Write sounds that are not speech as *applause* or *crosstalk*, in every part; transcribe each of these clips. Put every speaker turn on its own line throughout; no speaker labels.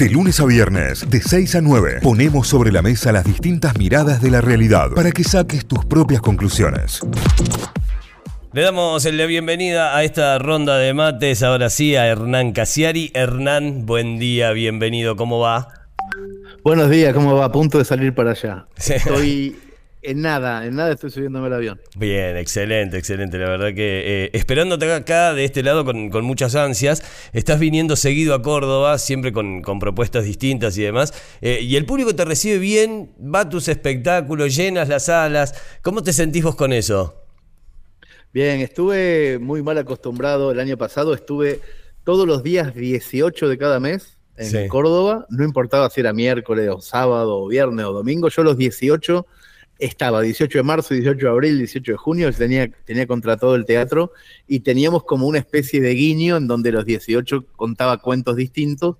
De lunes a viernes, de 6 a 9, ponemos sobre la mesa las distintas miradas de la realidad para que saques tus propias conclusiones.
Le damos la bienvenida a esta ronda de mates, ahora sí, a Hernán Casiari. Hernán, buen día, bienvenido, ¿cómo va?
Buenos días, ¿cómo va? A punto de salir para allá. Estoy *laughs* en nada, en nada estoy subiéndome al avión.
Bien, excelente, excelente. La verdad que eh, esperándote acá de este lado con, muchas ansias. Estás viniendo seguido a Córdoba, siempre con, propuestas distintas y demás. Eh, y el público te recibe bien, va a tus espectáculos, llenas las salas. ¿Cómo te sentís vos con eso?
Bien, estuve muy mal acostumbrado el año pasado. Estuve todos los días 18 de cada mes en Córdoba. No importaba si era miércoles o sábado o viernes o domingo. Yo los 18 estaba 18 de marzo, 18 de abril, 18 de junio, tenía, tenía contratado el teatro y teníamos como una especie de guiño en donde los 18 contaba cuentos distintos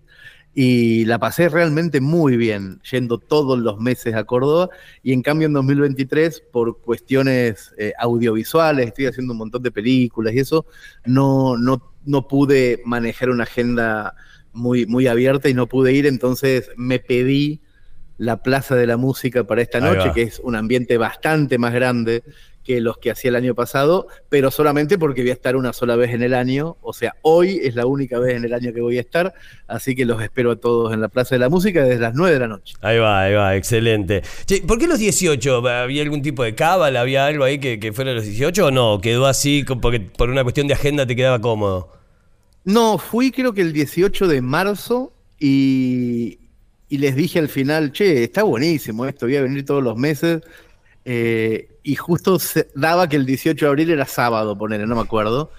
y la pasé realmente muy bien yendo todos los meses a Córdoba y en cambio en 2023 por cuestiones eh, audiovisuales, estoy haciendo un montón de películas y eso, no, no, no pude manejar una agenda muy, muy abierta y no pude ir, entonces me pedí la Plaza de la Música para esta noche, que es un ambiente bastante más grande que los que hacía el año pasado, pero solamente porque voy a estar una sola vez en el año, o sea, hoy es la única vez en el año que voy a estar, así que los espero a todos en la Plaza de la Música desde las 9 de la noche.
Ahí va, ahí va, excelente. ¿Por qué los 18? ¿Había algún tipo de cábala? ¿Había algo ahí que, que fuera los 18 o no? ¿Quedó así porque por una cuestión de agenda te quedaba cómodo?
No, fui creo que el 18 de marzo y, y les dije al final, che, está buenísimo esto, voy a venir todos los meses. Eh, y justo se daba que el 18 de abril era sábado, ponerle, no me acuerdo.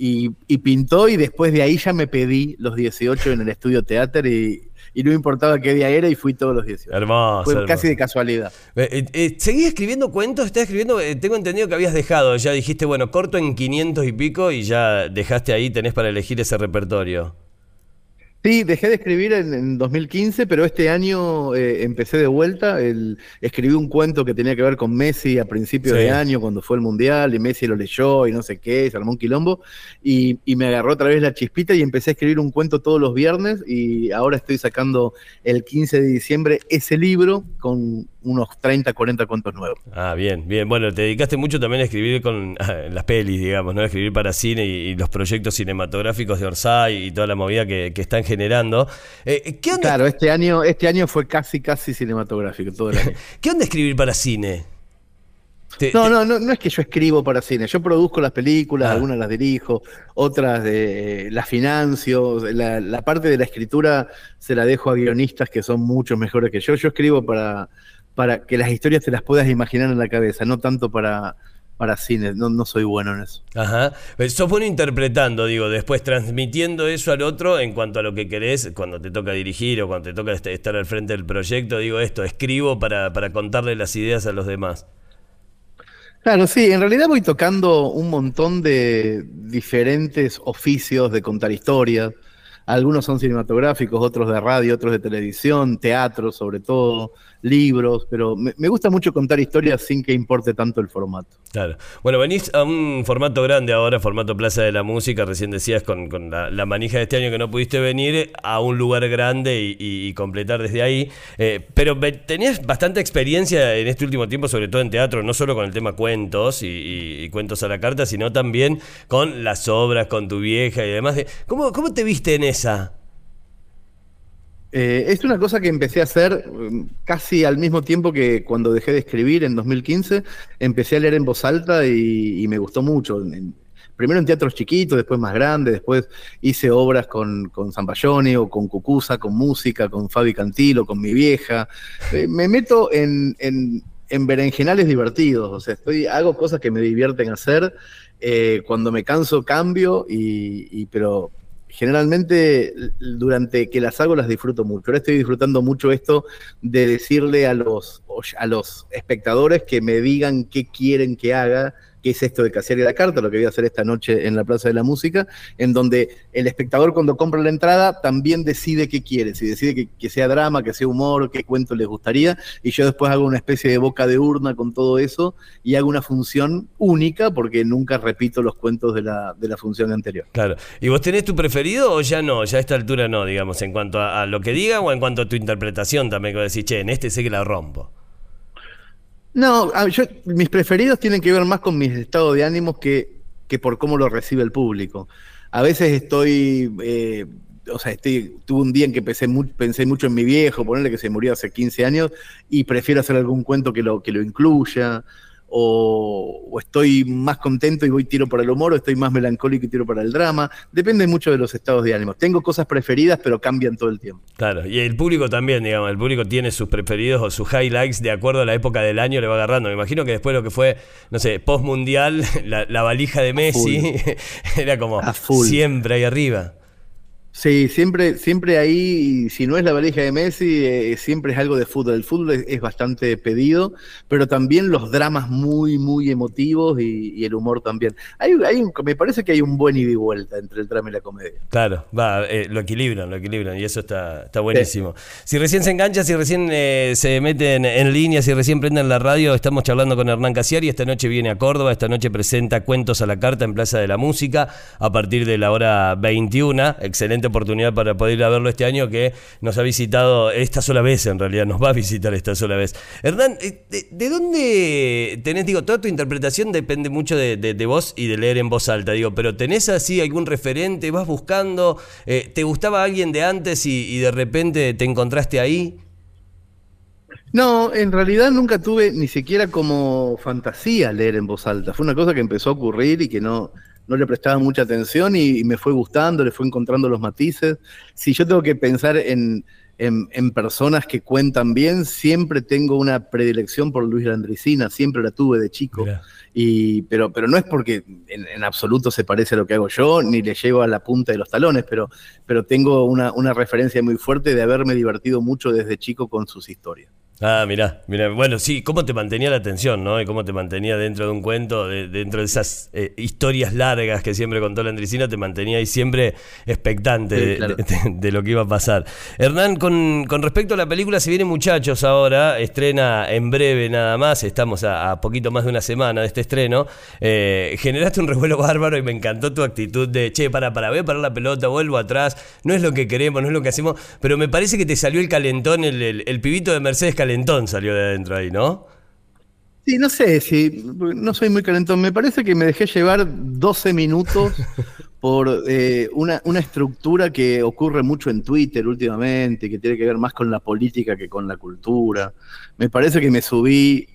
Y, pintó y después de ahí ya me pedí los 18 en el estudio teatro y, no importaba qué día era y fui todos los 18.
Hermoso.
Fue casi de casualidad.
Eh, eh, ¿Seguí escribiendo cuentos? ¿Estás escribiendo? tengo entendido que habías dejado, ya dijiste, bueno, corto en 500 y pico y ya dejaste ahí, tenés para elegir ese repertorio.
Sí, dejé de escribir en, 2015, pero este año eh, empecé de vuelta. El, escribí un cuento que tenía que ver con Messi a principios de año, cuando fue el Mundial, y Messi lo leyó y no sé qué, se armó un quilombo. Y, y, me agarró otra vez la chispita y empecé a escribir un cuento todos los viernes. Y ahora estoy sacando el 15 de diciembre ese libro con unos 30, 40 cuentos nuevos.
Ah, bien, bien. Bueno, te dedicaste mucho también a escribir con *laughs* las pelis, digamos, ¿no? A escribir para cine y, los proyectos cinematográficos de Orsay y toda la movida que, están generando.
Eh, ¿qué onda? Claro, este año, este año fue casi, casi cinematográfico, todo el año. *laughs*
¿Qué onda escribir para cine?
no, no, no, no es que yo escribo para cine. Yo produzco las películas, ah. algunas las dirijo, otras de, las financio. La, la, parte de la escritura se la dejo a guionistas que son mucho mejores que yo. Yo escribo para, para que las historias te las puedas imaginar en la cabeza, no tanto para, para cine, no, no soy bueno en eso.
Ajá. Sos bueno interpretando, digo, después transmitiendo eso al otro en cuanto a lo que querés, cuando te toca dirigir o cuando te toca estar al frente del proyecto, digo esto, escribo para, para contarle las ideas a los demás.
Claro, sí, en realidad voy tocando un montón de diferentes oficios de contar historias. Algunos son cinematográficos, otros de radio, otros de televisión, teatro sobre todo libros, pero me, gusta mucho contar historias sin que importe tanto el formato.
Claro. Bueno, venís a un formato grande ahora, formato Plaza de la Música, recién decías con, la, manija de este año que no pudiste venir a un lugar grande y, completar desde ahí, eh, pero tenías bastante experiencia en este último tiempo, sobre todo en teatro, no solo con el tema cuentos y, cuentos a la carta, sino también con las obras, con tu vieja y demás. ¿Cómo, cómo te viste en esa?
Eh, es una cosa que empecé a hacer um, casi al mismo tiempo que cuando dejé de escribir en 2015. Empecé a leer en voz alta y, me gustó mucho. primero en teatros chiquitos, después más grandes, después hice obras con, con o con Cucusa, con música, con Fabi Cantilo, con mi vieja. Eh, me meto en, en, berenjenales divertidos, o sea, estoy, hago cosas que me divierten hacer. Eh, cuando me canso cambio, y, pero generalmente durante que las hago las disfruto mucho. Ahora estoy disfrutando mucho esto de decirle a los, a los espectadores que me digan qué quieren que haga, que es esto de Casear y la Carta, lo que voy a hacer esta noche en la Plaza de la Música, en donde el espectador cuando compra la entrada también decide qué quiere, si decide que, sea drama, que sea humor, qué cuento les gustaría, y yo después hago una especie de boca de urna con todo eso y hago una función única porque nunca repito los cuentos de la, de la función anterior.
Claro. ¿Y vos tenés tu preferido o ya no? Ya a esta altura no, digamos, en cuanto a, lo que diga o en cuanto a tu interpretación también, que decís, che, en este sé que la rompo.
No, yo, mis preferidos tienen que ver más con mis estados de ánimos que, que por cómo lo recibe el público. A veces estoy, eh, o sea, estoy, tuve un día en que pensé, pensé mucho en mi viejo, ponerle que se murió hace 15 años, y prefiero hacer algún cuento que lo, que lo incluya o, estoy más contento y voy tiro para el humor, o estoy más melancólico y tiro para el drama. Depende mucho de los estados de ánimo. Tengo cosas preferidas, pero cambian todo el tiempo.
Claro, y el público también, digamos, el público tiene sus preferidos o sus highlights de acuerdo a la época del año, le va agarrando. Me imagino que después lo que fue, no sé, post mundial, *laughs* la, valija de Messi, *laughs* era como siempre ahí arriba.
Sí, siempre, siempre ahí, si no es la valija de Messi, eh, siempre es algo de fútbol. El fútbol es, bastante pedido, pero también los dramas muy, muy emotivos y, el humor también. Hay, hay me parece que hay un buen ida y vuelta entre el drama y la comedia.
Claro, va, eh, lo equilibran, lo equilibran y eso está, está buenísimo. Si recién se enganchan, si recién eh, se meten en línea, si recién prenden la radio, estamos charlando con Hernán Casiari. Esta noche viene a Córdoba, esta noche presenta Cuentos a la Carta en Plaza de la Música a partir de la hora 21. Excelente oportunidad para poder ir a verlo este año que nos ha visitado esta sola vez, en realidad, nos va a visitar esta sola vez. Hernán, eh, ¿de, dónde tenés, digo, toda tu interpretación depende mucho de, de, vos y de leer en voz alta, digo, pero ¿tenés así algún referente? ¿Vas buscando? Eh, ¿Te gustaba alguien de antes y, de repente te encontraste ahí?
No, en realidad nunca tuve ni siquiera como fantasía leer en voz alta. Fue una cosa que empezó a ocurrir y que no, no le prestaba mucha atención y, me fue gustando, le fue encontrando los matices. Si yo tengo que pensar en, personas que cuentan bien, siempre tengo una predilección por Luis Landricina, siempre la tuve de chico. Y, pero, pero no es porque en, absoluto se parece a lo que hago yo, ni le llego a la punta de los talones, pero, pero tengo una, una referencia muy fuerte de haberme divertido mucho desde chico con sus historias.
Ah, mira, mira, bueno, sí, cómo te mantenía la atención, ¿no? Y cómo te mantenía dentro de un cuento, dentro de esas eh, historias largas que siempre contó la Andricina, te mantenía ahí siempre expectante de, lo que iba a pasar. Hernán, con, con, respecto a la película, se viene Muchachos ahora, estrena en breve nada más, estamos a, poquito más de una semana de este estreno. Eh, generaste un revuelo bárbaro y me encantó tu actitud de, che, para, para, voy a parar la pelota, vuelvo atrás, no es lo que queremos, no es lo que hacemos, pero me parece que te salió el calentón, el, el, pibito de Mercedes Calentón calentón salió de adentro ahí, ¿no?
Sí, no sé si no soy muy calentón. Me parece que me dejé llevar 12 minutos *laughs* por eh, una, estructura que ocurre mucho en Twitter últimamente, que tiene que ver más con la política que con la cultura. Me parece que me subí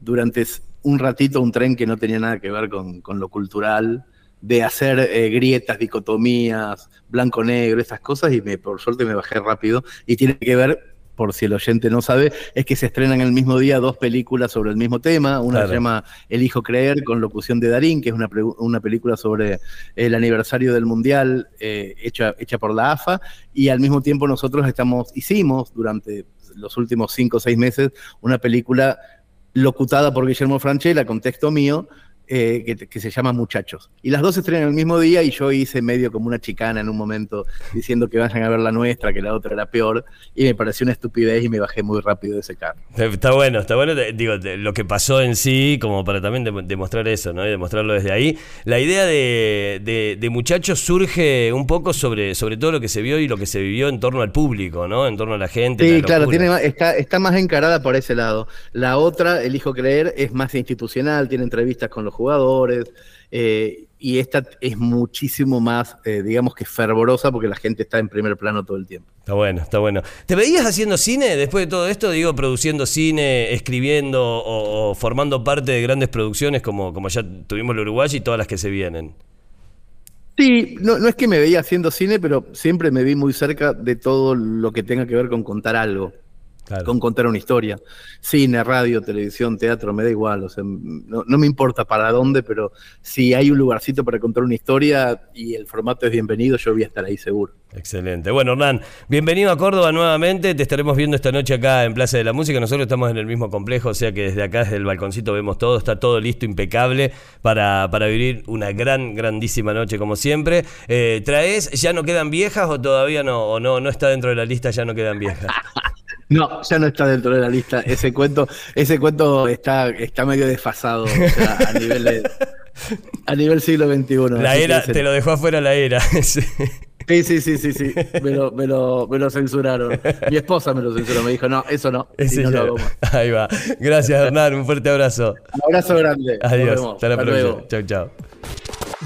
durante un ratito a un tren que no tenía nada que ver con, lo cultural, de hacer eh, grietas, dicotomías, blanco-negro, esas cosas, y me, por suerte me bajé rápido. Y tiene que ver por si el oyente no sabe, es que se estrenan el mismo día dos películas sobre el mismo tema. Una se llama El Hijo Creer, con locución de Darín, que es una, una película sobre el aniversario del Mundial eh, hecha, hecha por la AFA. Y al mismo tiempo nosotros estamos, hicimos durante los últimos cinco o seis meses una película locutada por Guillermo Franchella, con texto mío, eh, que, se llama Muchachos. Y las dos se estrenan el mismo día y yo hice medio como una chicana en un momento diciendo que vayan a ver la nuestra, que la otra era peor, y me pareció una estupidez y me bajé muy rápido de ese carro.
Está bueno, está bueno, digo, lo que pasó en sí, como para también demostrar eso, ¿no? Y demostrarlo desde ahí. La idea de, Muchachos surge un poco sobre, sobre todo lo que se vio y lo que se vivió en torno al público, ¿no? En torno a la gente.
Sí, claro, tiene, está, está más encarada por ese lado. La otra, Elijo Creer, es más institucional, tiene entrevistas con los jugadores, eh, y esta es muchísimo más, eh, digamos que fervorosa porque la gente está en primer plano todo el tiempo.
Está bueno, está bueno. ¿Te veías haciendo cine después de todo esto? Digo, produciendo cine, escribiendo o, formando parte de grandes producciones como, como ya tuvimos el Uruguay y todas las que se vienen.
Sí, no, no es que me veía haciendo cine, pero siempre me vi muy cerca de todo lo que tenga que ver con contar algo. Con contar una historia. Cine, radio, televisión, teatro, me da igual. O sea, no, me importa para dónde, pero si hay un lugarcito para contar una historia y el formato es bienvenido, yo voy a estar ahí seguro.
Excelente. Bueno, Hernán, bienvenido a Córdoba nuevamente. Te estaremos viendo esta noche acá en Plaza de la Música. Nosotros estamos en el mismo complejo, o sea que desde acá, desde el balconcito, vemos todo. Está todo listo, impecable, para, para vivir una gran, grandísima noche, como siempre. Eh, ¿Traes? ¿Ya no quedan viejas o todavía no? ¿O no, no está dentro de la lista? ¿Ya no quedan viejas? *laughs*
No, ya no está dentro de la lista. Ese cuento, ese cuento está, está medio desfasado a nivel a nivel siglo XXI.
La era, te lo dejó afuera la era. *laughs*
Sí, sí, sí, sí, sí. Me lo, me, lo, me lo, censuraron. Mi esposa me lo censuró, me dijo, no, eso no. no lo hago
Ahí va. Gracias, Hernán. Un fuerte abrazo.
Un abrazo grande.
Adiós. Hasta la próxima. Chau, chau.